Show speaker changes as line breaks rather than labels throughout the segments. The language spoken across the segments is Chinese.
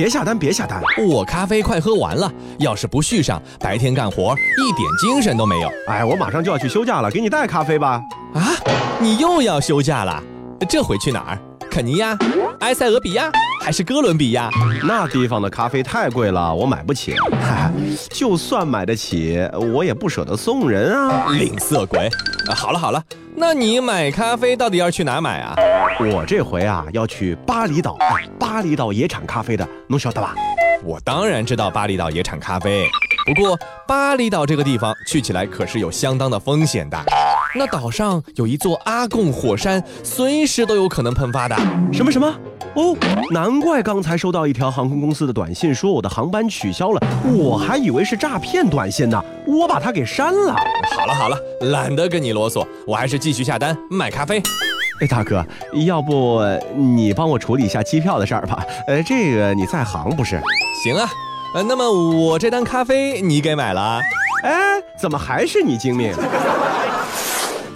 别下单，别下单！
我咖啡快喝完了，要是不续上，白天干活一点精神都没有。
哎，我马上就要去休假了，给你带咖啡吧。
啊，你又要休假了？这回去哪儿？肯尼亚、埃塞俄比亚还是哥伦比亚？
那地方的咖啡太贵了，我买不起。就算买得起，我也不舍得送人啊！
吝啬鬼！好了好了，那你买咖啡到底要去哪买啊？
我这回啊要去巴厘岛，巴厘岛也产咖啡的，侬晓得吧？
我当然知道巴厘岛也产咖啡，不过巴厘岛这个地方去起来可是有相当的风险的。那岛上有一座阿贡火山，随时都有可能喷发的。
什么什么？哦，难怪刚才收到一条航空公司的短信，说我的航班取消了，我还以为是诈骗短信呢，我把它给删了。
好了好了，懒得跟你啰嗦，我还是继续下单买咖啡。
哎，大哥，要不你帮我处理一下机票的事儿吧？呃，这个你在行不是？
行啊，呃，那么我这单咖啡你给买了？
哎，怎么还是你精明？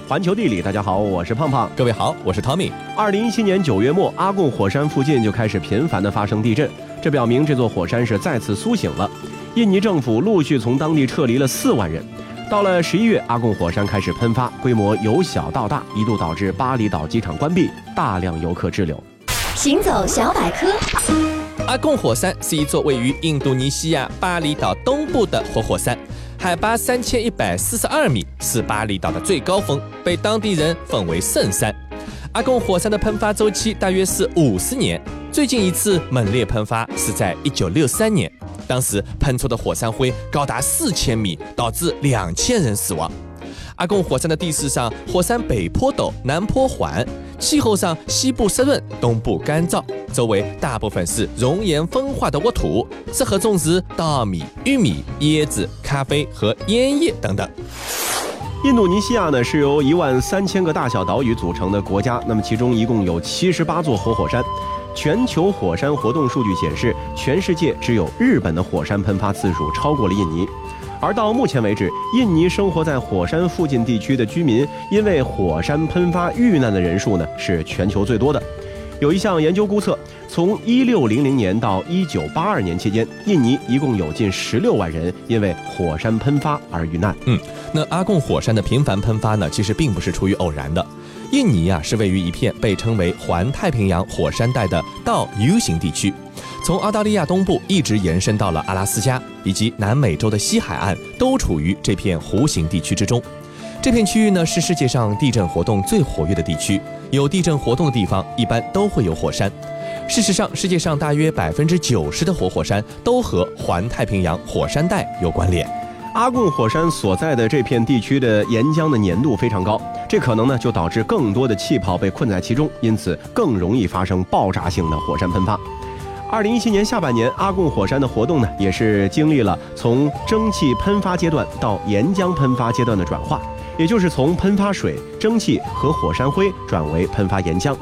环球地理，大家好，我是胖胖。
各位好，我是 Tommy。
二零一七年九月末，阿贡火山附近就开始频繁的发生地震，这表明这座火山是再次苏醒了。印尼政府陆续从当地撤离了四万人。到了十一月，阿贡火山开始喷发，规模由小到大，一度导致巴厘岛机场关闭，大量游客滞留。
行走小百科。
阿贡火山是一座位于印度尼西亚巴厘岛东部的活火山。海拔三千一百四十二米，是巴厘岛的最高峰，被当地人奉为圣山。阿贡火山的喷发周期大约是五十年，最近一次猛烈喷发是在一九六三年，当时喷出的火山灰高达四千米，导致两千人死亡。阿贡火山的地势上，火山北坡陡，南坡缓；气候上，西部湿润，东部干燥，周围大部分是熔岩风化的沃土，适合种植稻米、玉米、椰子、咖啡和烟叶等等。
印度尼西亚呢是由一万三千个大小岛屿组成的国家，那么其中一共有七十八座活火山。全球火山活动数据显示，全世界只有日本的火山喷发次数超过了印尼。而到目前为止，印尼生活在火山附近地区的居民因为火山喷发遇难的人数呢，是全球最多的。有一项研究估测，从一六零零年到一九八二年期间，印尼一共有近十六万人因为火山喷发而遇难。
嗯，那阿贡火山的频繁喷发呢，其实并不是出于偶然的。印尼啊，是位于一片被称为环太平洋火山带的倒 U 型地区。从澳大利亚东部一直延伸到了阿拉斯加以及南美洲的西海岸，都处于这片弧形地区之中。这片区域呢是世界上地震活动最活跃的地区，有地震活动的地方一般都会有火山。事实上，世界上大约百分之九十的活火山都和环太平洋火山带有关联。
阿贡火山所在的这片地区的岩浆的粘度非常高，这可能呢就导致更多的气泡被困在其中，因此更容易发生爆炸性的火山喷发。二零一七年下半年，阿贡火山的活动呢，也是经历了从蒸汽喷发阶段到岩浆喷发阶段的转化，也就是从喷发水、蒸汽和火山灰转为喷发岩浆。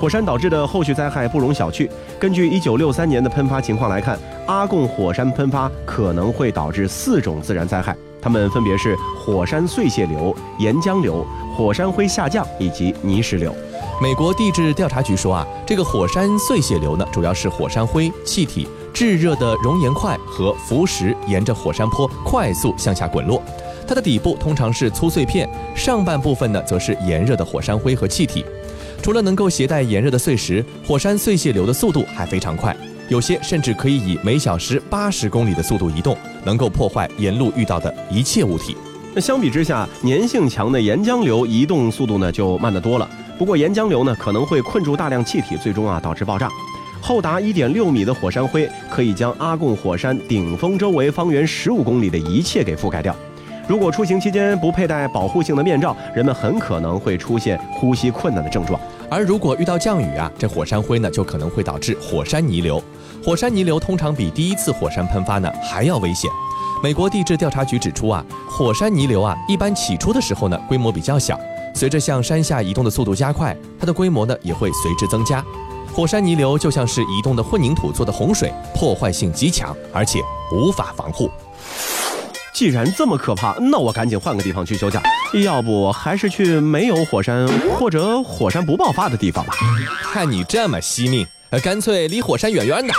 火山导致的后续灾害不容小觑。根据一九六三年的喷发情况来看，阿贡火山喷发可能会导致四种自然灾害，它们分别是火山碎屑流、岩浆流、火山灰下降以及泥石流。
美国地质调查局说啊，这个火山碎屑流呢，主要是火山灰、气体、炙热的熔岩块和浮石沿着火山坡快速向下滚落。它的底部通常是粗碎片，上半部分呢则是炎热的火山灰和气体。除了能够携带炎热的碎石，火山碎屑流的速度还非常快，有些甚至可以以每小时八十公里的速度移动，能够破坏沿路遇到的一切物体。
那相比之下，粘性强的岩浆流移动速度呢就慢得多了。不过岩浆流呢可能会困住大量气体，最终啊导致爆炸。厚达一点六米的火山灰可以将阿贡火山顶峰周围方圆十五公里的一切给覆盖掉。如果出行期间不佩戴保护性的面罩，人们很可能会出现呼吸困难的症状。
而如果遇到降雨啊，这火山灰呢就可能会导致火山泥流。火山泥流通常比第一次火山喷发呢还要危险。美国地质调查局指出啊，火山泥流啊一般起初的时候呢规模比较小。随着向山下移动的速度加快，它的规模呢也会随之增加。火山泥流就像是移动的混凝土做的洪水，破坏性极强，而且无法防护。
既然这么可怕，那我赶紧换个地方去休假。要不还是去没有火山或者火山不爆发的地方吧。
看你这么惜命，干脆离火山远远的。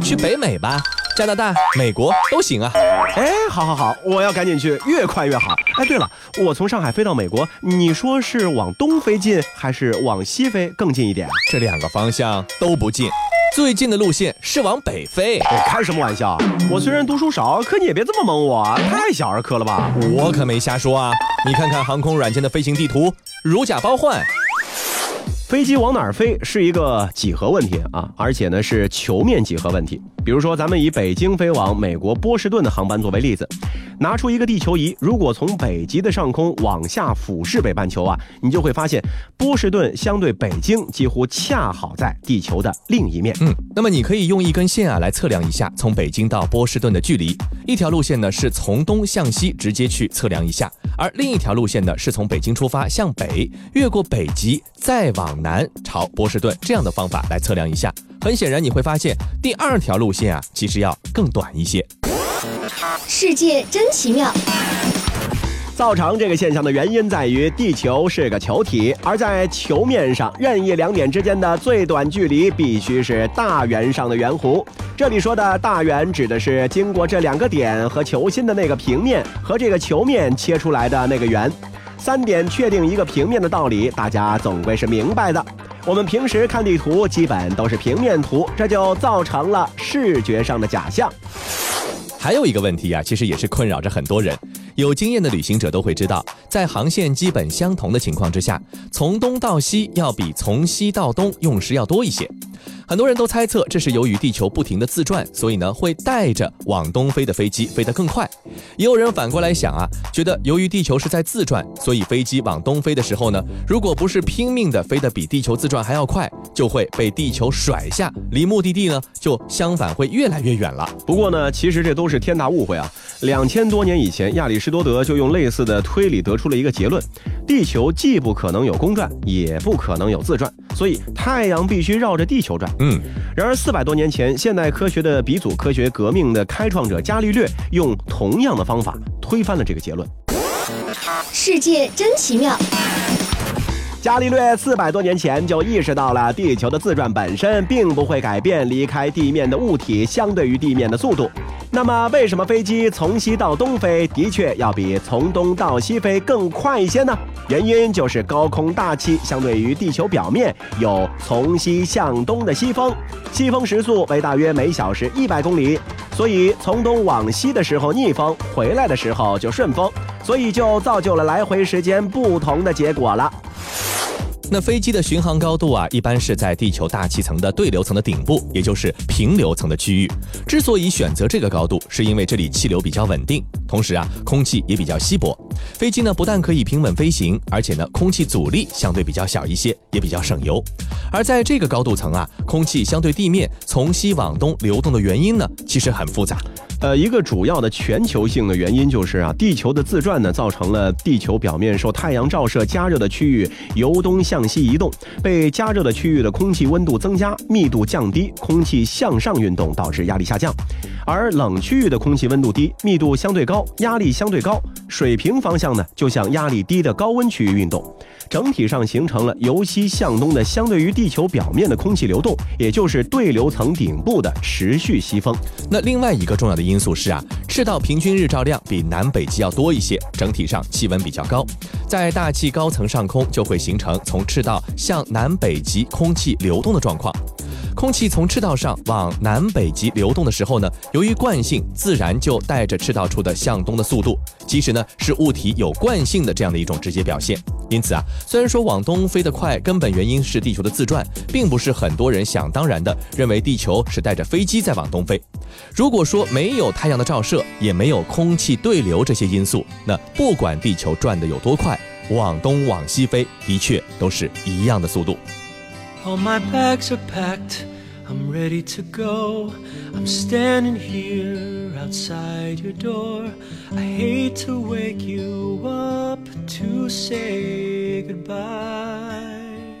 去北美吧，加拿大、美国都行啊。
哎，好好好，我要赶紧去，越快越好。哎，对了，我从上海飞到美国，你说是往东飞近，还是往西飞更近一点？
这两个方向都不近，最近的路线是往北飞。
哎，开什么玩笑？我虽然读书少，可你也别这么蒙我，太小儿科了吧？
我可没瞎说啊！你看看航空软件的飞行地图，如假包换。
飞机往哪儿飞是一个几何问题啊，而且呢是球面几何问题。比如说，咱们以北京飞往美国波士顿的航班作为例子，拿出一个地球仪，如果从北极的上空往下俯视北半球啊，你就会发现波士顿相对北京几乎恰好在地球的另一面。
嗯，那么你可以用一根线啊来测量一下从北京到波士顿的距离。一条路线呢是从东向西直接去测量一下，而另一条路线呢是从北京出发向北，越过北极，再往南朝波士顿这样的方法来测量一下。很显然你会发现第二条路线啊其实要更短一些。
世界真奇妙。
造成这个现象的原因在于地球是个球体，而在球面上任意两点之间的最短距离必须是大圆上的圆弧。这里说的大圆指的是经过这两个点和球心的那个平面和这个球面切出来的那个圆。三点确定一个平面的道理，大家总归是明白的。我们平时看地图基本都是平面图，这就造成了视觉上的假象。
还有一个问题啊，其实也是困扰着很多人。有经验的旅行者都会知道，在航线基本相同的情况之下，从东到西要比从西到东用时要多一些。很多人都猜测这是由于地球不停的自转，所以呢会带着往东飞的飞机飞得更快。也有人反过来想啊，觉得由于地球是在自转，所以飞机往东飞的时候呢，如果不是拼命的飞得比地球自转还要快，就会被地球甩下，离目的地呢就相反会越来越远了。
不过呢，其实这都天大误会啊！两千多年以前，亚里士多德就用类似的推理得出了一个结论：地球既不可能有公转，也不可能有自转，所以太阳必须绕着地球转。
嗯，
然而四百多年前，现代科学的鼻祖、科学革命的开创者伽利略用同样的方法推翻了这个结论。
世界真奇妙。
伽利略四百多年前就意识到了地球的自转本身并不会改变离开地面的物体相对于地面的速度。那么，为什么飞机从西到东飞的确要比从东到西飞更快一些呢？原因就是高空大气相对于地球表面有从西向东的西风，西风时速为大约每小时一百公里，所以从东往西的时候逆风，回来的时候就顺风，所以就造就了来回时间不同的结果了。
那飞机的巡航高度啊，一般是在地球大气层的对流层的顶部，也就是平流层的区域。之所以选择这个高度，是因为这里气流比较稳定，同时啊，空气也比较稀薄。飞机呢，不但可以平稳飞行，而且呢，空气阻力相对比较小一些，也比较省油。而在这个高度层啊，空气相对地面从西往东流动的原因呢，其实很复杂。
呃，一个主要的全球性的原因就是啊，地球的自转呢，造成了地球表面受太阳照射加热的区域由东向西移动，被加热的区域的空气温度增加，密度降低，空气向上运动，导致压力下降；而冷区域的空气温度低，密度相对高，压力相对高，水平方向呢，就向压力低的高温区域运动。整体上形成了由西向东的相对于地球表面的空气流动，也就是对流层顶部的持续西风。
那另外一个重要的因素是啊，赤道平均日照量比南北极要多一些，整体上气温比较高，在大气高层上空就会形成从赤道向南北极空气流动的状况。空气从赤道上往南北极流动的时候呢，由于惯性，自然就带着赤道处的向东的速度，其实呢是物体有惯性的这样的一种直接表现。因此啊，虽然说往东飞得快，根本原因是地球的自转，并不是很多人想当然的认为地球是带着飞机在往东飞。如果说没有太阳的照射，也没有空气对流这些因素，那不管地球转得有多快，往东往西飞的确都是一样的速度。
All my bags are packed, I'm ready to go. I'm standing here outside your door. I hate to wake you up to say goodbye.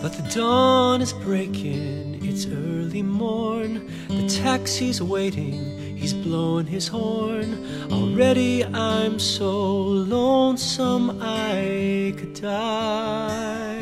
But the dawn is breaking, it's early morn. The taxi's waiting, he's blowing his horn. Already I'm so lonesome I could die.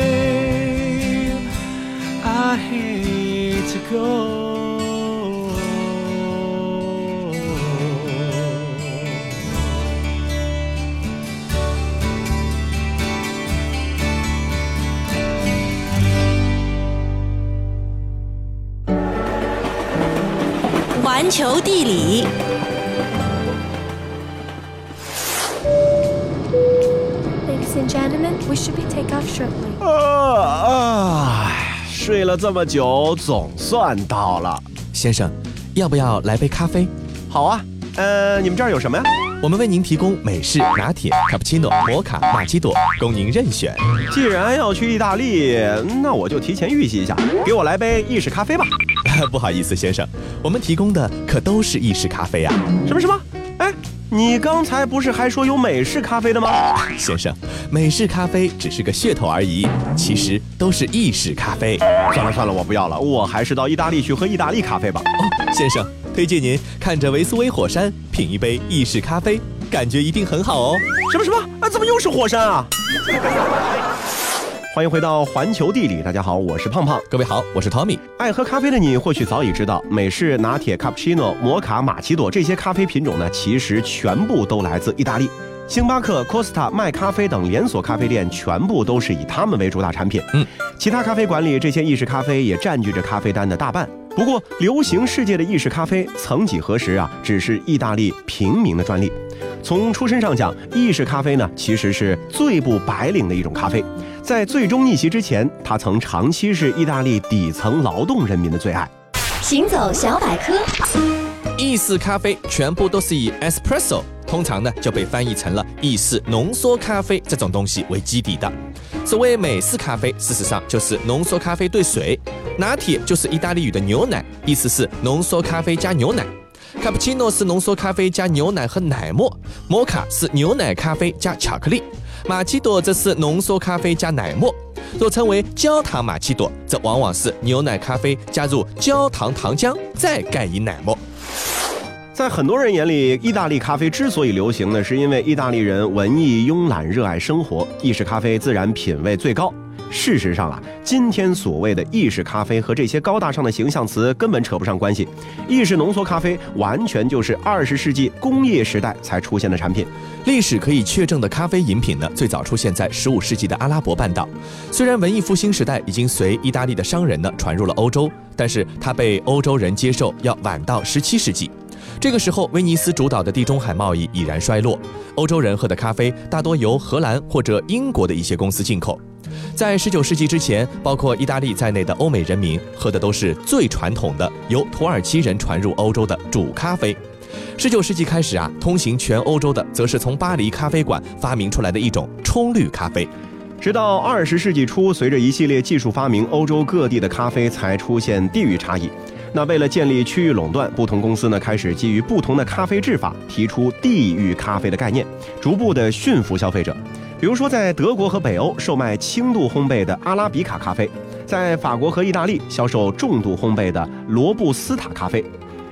I hate to go.
“环球地理”。
Ladies and gentlemen, we should be take off shortly.
啊啊！ 睡了这么久，总算到了。
先生，要不要来杯咖啡？
好啊，呃，你们这儿有什么呀？
我们为您提供美式、拿铁、卡布奇诺、摩卡、玛奇朵，供您任选。
既然要去意大利，那我就提前预习一下，给我来杯意式咖啡吧。
不好意思，先生，我们提供的可都是意式咖啡啊。
什么什么？哎，你刚才不是还说有美式咖啡的吗？
先生，美式咖啡只是个噱头而已，其实都是意式咖啡。
算了算了，我不要了，我还是到意大利去喝意大利咖啡吧。
哦，先生，推荐您看着维苏威火山，品一杯意式咖啡，感觉一定很好哦。
什么什么？啊，怎么又是火山啊？欢迎回到环球地理，大家好，我是胖胖。
各位好，我是 Tommy。
爱喝咖啡的你或许早已知道，美式、拿铁、卡布奇诺、摩卡、玛奇朵这些咖啡品种呢，其实全部都来自意大利。星巴克、Costa、麦咖啡等连锁咖啡店全部都是以他们为主打产品。
嗯，
其他咖啡馆里这些意式咖啡也占据着咖啡单的大半。不过，流行世界的意式咖啡，曾几何时啊，只是意大利平民的专利。从出身上讲，意式咖啡呢，其实是最不白领的一种咖啡。在最终逆袭之前，他曾长期是意大利底层劳动人民的最爱。
行走小百科，
意式咖啡全部都是以 espresso，通常呢就被翻译成了意式浓缩咖啡这种东西为基底的。所谓美式咖啡，事实上就是浓缩咖啡兑水。拿铁就是意大利语的牛奶，意思是浓缩咖啡加牛奶。卡布奇诺是浓缩咖啡加牛奶和奶沫，摩卡是牛奶咖啡加巧克力，玛奇朵则是浓缩咖啡加奶沫。若称为焦糖玛奇朵，则往往是牛奶咖啡加入焦糖糖浆，再盖以奶沫。
在很多人眼里，意大利咖啡之所以流行呢，是因为意大利人文艺、慵懒、热爱生活，意式咖啡自然品味最高。事实上啊，今天所谓的意式咖啡和这些高大上的形象词根本扯不上关系。意式浓缩咖啡完全就是二十世纪工业时代才出现的产品。
历史可以确证的咖啡饮品呢，最早出现在十五世纪的阿拉伯半岛。虽然文艺复兴时代已经随意大利的商人呢传入了欧洲，但是它被欧洲人接受要晚到十七世纪。这个时候，威尼斯主导的地中海贸易已然衰落，欧洲人喝的咖啡大多由荷兰或者英国的一些公司进口。在十九世纪之前，包括意大利在内的欧美人民喝的都是最传统的由土耳其人传入欧洲的煮咖啡。十九世纪开始啊，通行全欧洲的则是从巴黎咖啡馆发明出来的一种冲滤咖啡。
直到二十世纪初，随着一系列技术发明，欧洲各地的咖啡才出现地域差异。那为了建立区域垄断，不同公司呢开始基于不同的咖啡制法，提出地域咖啡的概念，逐步的驯服消费者。比如说，在德国和北欧售卖轻度烘焙的阿拉比卡咖啡，在法国和意大利销售重度烘焙的罗布斯塔咖啡。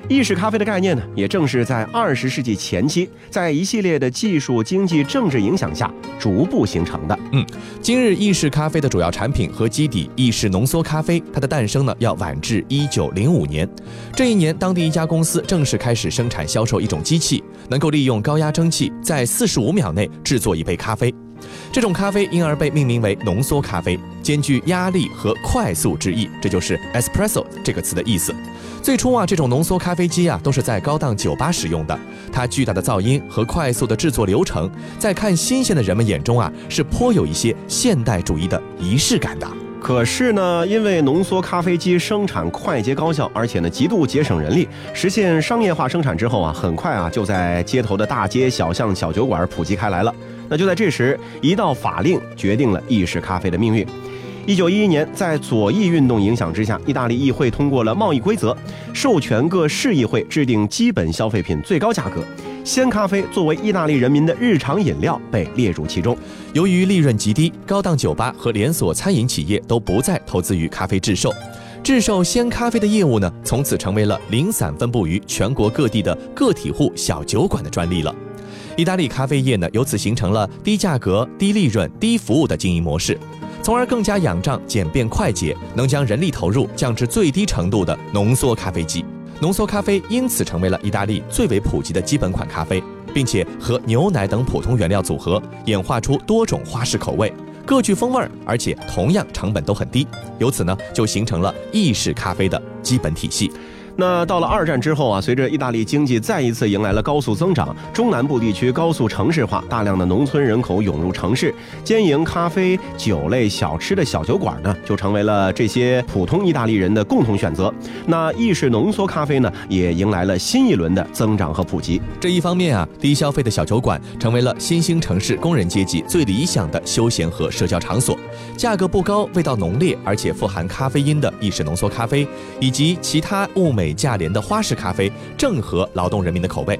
意式咖啡的概念呢，也正是在二十世纪前期，在一系列的技术、经济、政治影响下逐步形成的。
嗯，今日意式咖啡的主要产品和基底意式浓缩咖啡，它的诞生呢要晚至一九零五年。这一年，当地一家公司正式开始生产销售一种机器，能够利用高压蒸汽在四十五秒内制作一杯咖啡。这种咖啡因而被命名为浓缩咖啡，兼具压力和快速之意，这就是 espresso 这个词的意思。最初啊，这种浓缩咖啡机啊都是在高档酒吧使用的，它巨大的噪音和快速的制作流程，在看新鲜的人们眼中啊是颇有一些现代主义的仪式感的。
可是呢，因为浓缩咖啡机生产快捷高效，而且呢极度节省人力，实现商业化生产之后啊，很快啊就在街头的大街小巷、小酒馆普及开来了。那就在这时，一道法令决定了意式咖啡的命运。一九一一年，在左翼运动影响之下，意大利议会通过了贸易规则，授权各市议会制定基本消费品最高价格。鲜咖啡作为意大利人民的日常饮料被列入其中。
由于利润极低，高档酒吧和连锁餐饮企业都不再投资于咖啡制售，制售鲜咖啡的业务呢，从此成为了零散分布于全国各地的个体户小酒馆的专利了。意大利咖啡业呢，由此形成了低价格、低利润、低服务的经营模式。从而更加仰仗简便快捷，能将人力投入降至最低程度的浓缩咖啡机。浓缩咖啡因此成为了意大利最为普及的基本款咖啡，并且和牛奶等普通原料组合，演化出多种花式口味，各具风味，而且同样成本都很低。由此呢，就形成了意式咖啡的基本体系。
那到了二战之后啊，随着意大利经济再一次迎来了高速增长，中南部地区高速城市化，大量的农村人口涌入城市，兼营咖啡、酒类小吃的小酒馆呢，就成为了这些普通意大利人的共同选择。那意式浓缩咖啡呢，也迎来了新一轮的增长和普及。
这一方面啊，低消费的小酒馆成为了新兴城市工人阶级最理想的休闲和社交场所，价格不高、味道浓烈而且富含咖啡因的意式浓缩咖啡，以及其他物美。价廉的花式咖啡正合劳动人民的口味，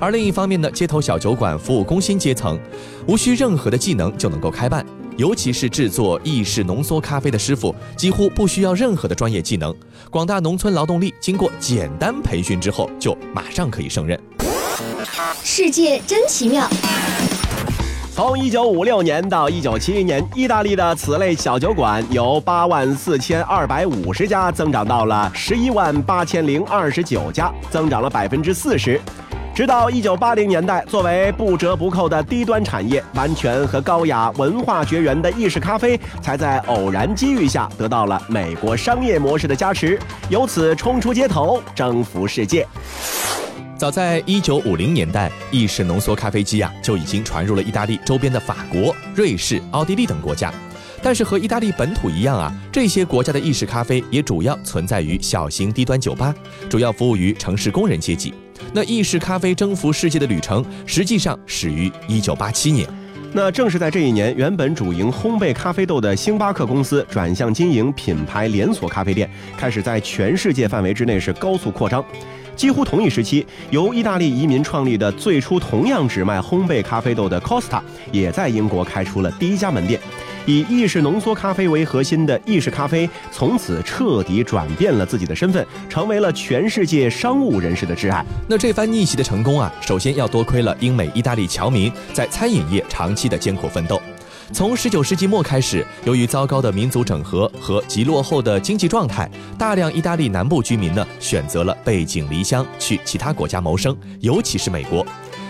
而另一方面呢，街头小酒馆服务工薪阶层，无需任何的技能就能够开办，尤其是制作意式浓缩咖啡的师傅，几乎不需要任何的专业技能，广大农村劳动力经过简单培训之后，就马上可以胜任。
世界真奇妙。
从一九五六年到一九七一年，意大利的此类小酒馆由八万四千二百五十家增长到了十一万八千零二十九家，增长了百分之四十。直到一九八零年代，作为不折不扣的低端产业，完全和高雅文化绝缘的意式咖啡，才在偶然机遇下得到了美国商业模式的加持，由此冲出街头，征服世界。
早在一九五零年代，意式浓缩咖啡机啊就已经传入了意大利周边的法国、瑞士、奥地利等国家。但是和意大利本土一样啊，这些国家的意式咖啡也主要存在于小型低端酒吧，主要服务于城市工人阶级。那意式咖啡征服世界的旅程，实际上始于一九八七年。
那正是在这一年，原本主营烘焙咖啡豆的星巴克公司转向经营品牌连锁咖啡店，开始在全世界范围之内是高速扩张。几乎同一时期，由意大利移民创立的最初同样只卖烘焙咖啡豆的 Costa，也在英国开出了第一家门店。以意式浓缩咖啡为核心的意式咖啡，从此彻底转变了自己的身份，成为了全世界商务人士的挚爱。
那这番逆袭的成功啊，首先要多亏了英美意大利侨民在餐饮业长期的艰苦奋斗。从十九世纪末开始，由于糟糕的民族整合和极落后的经济状态，大量意大利南部居民呢选择了背井离乡去其他国家谋生，尤其是美国。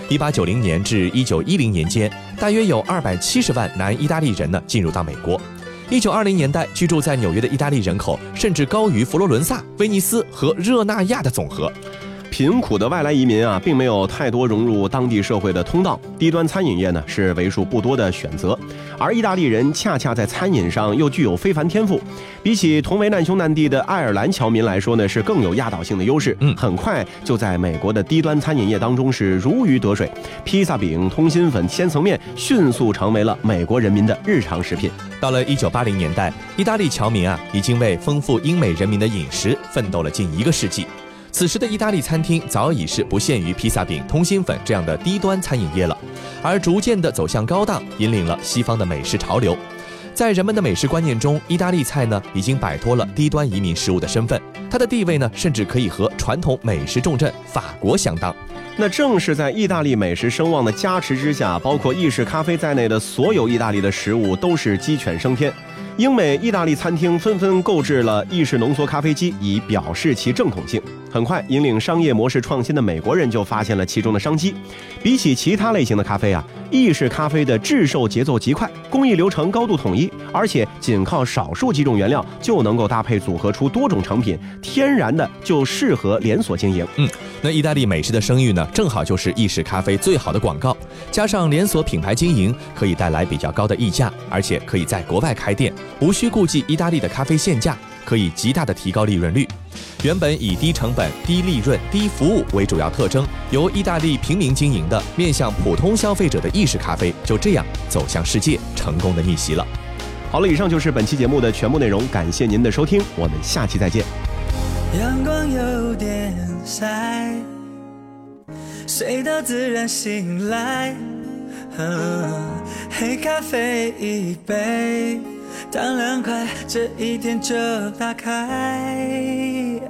一八九零年至一九一零年间，大约有二百七十万南意大利人呢进入到美国。一九二零年代，居住在纽约的意大利人口甚至高于佛罗伦萨、威尼斯和热那亚的总和。
贫苦的外来移民啊，并没有太多融入当地社会的通道，低端餐饮业呢是为数不多的选择。而意大利人恰恰在餐饮上又具有非凡天赋，比起同为难兄难弟的爱尔兰侨民来说呢，是更有压倒性的优势。
嗯，
很快就在美国的低端餐饮业当中是如鱼得水，披萨饼、通心粉、千层面迅速成为了美国人民的日常食品。
到了一九八零年代，意大利侨民啊，已经为丰富英美人民的饮食奋斗了近一个世纪。此时的意大利餐厅早已是不限于披萨饼、通心粉这样的低端餐饮业了，而逐渐的走向高档，引领了西方的美食潮流。在人们的美食观念中，意大利菜呢已经摆脱了低端移民食物的身份，它的地位呢甚至可以和传统美食重镇法国相当。
那正是在意大利美食声望的加持之下，包括意式咖啡在内的所有意大利的食物都是鸡犬升天。英美意大利餐厅纷纷购置了意式浓缩咖啡机，以表示其正统性。很快，引领商业模式创新的美国人就发现了其中的商机。比起其他类型的咖啡啊，意式咖啡的制售节奏极快，工艺流程高度统一，而且仅靠少数几种原料就能够搭配组合出多种成品，天然的就适合连锁经营。
嗯，那意大利美食的声誉呢，正好就是意式咖啡最好的广告。加上连锁品牌经营，可以带来比较高的溢价，而且可以在国外开店，无需顾忌意大利的咖啡限价，可以极大的提高利润率。原本以低成本、低利润、低服务为主要特征，由意大利平民经营的面向普通消费者的意式咖啡，就这样走向世界，成功的逆袭了。
好了，以上就是本期节目的全部内容，感谢您的收听，我们下期再见。
阳光有点晒，睡到自然醒来。黑咖啡一杯，当凉快，这一天就打开。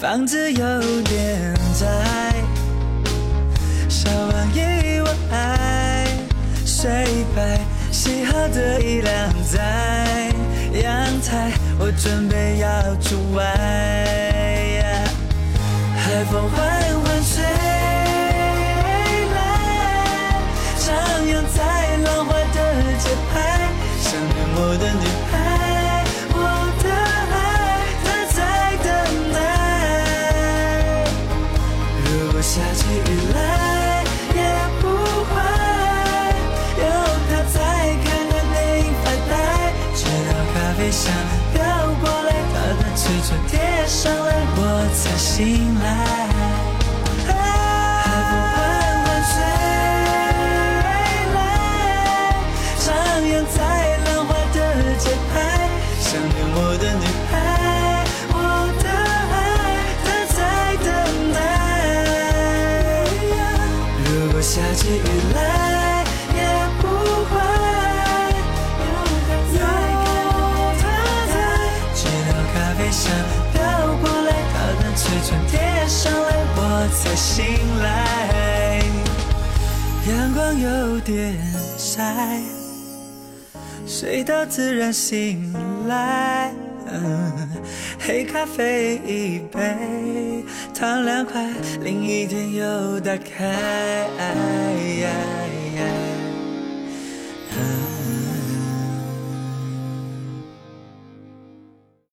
房子有点窄，小玩意我爱，睡白，洗好的衣晾在阳台，我准备要出外。海风缓缓醒来，海风缓缓吹来，徜徉在浪花的节拍，想念我的女孩，我的爱，她在等待。如果下起雨来。才醒来。阳光有点晒，睡到自然醒来。黑咖啡一杯，糖两块，另一天又打开。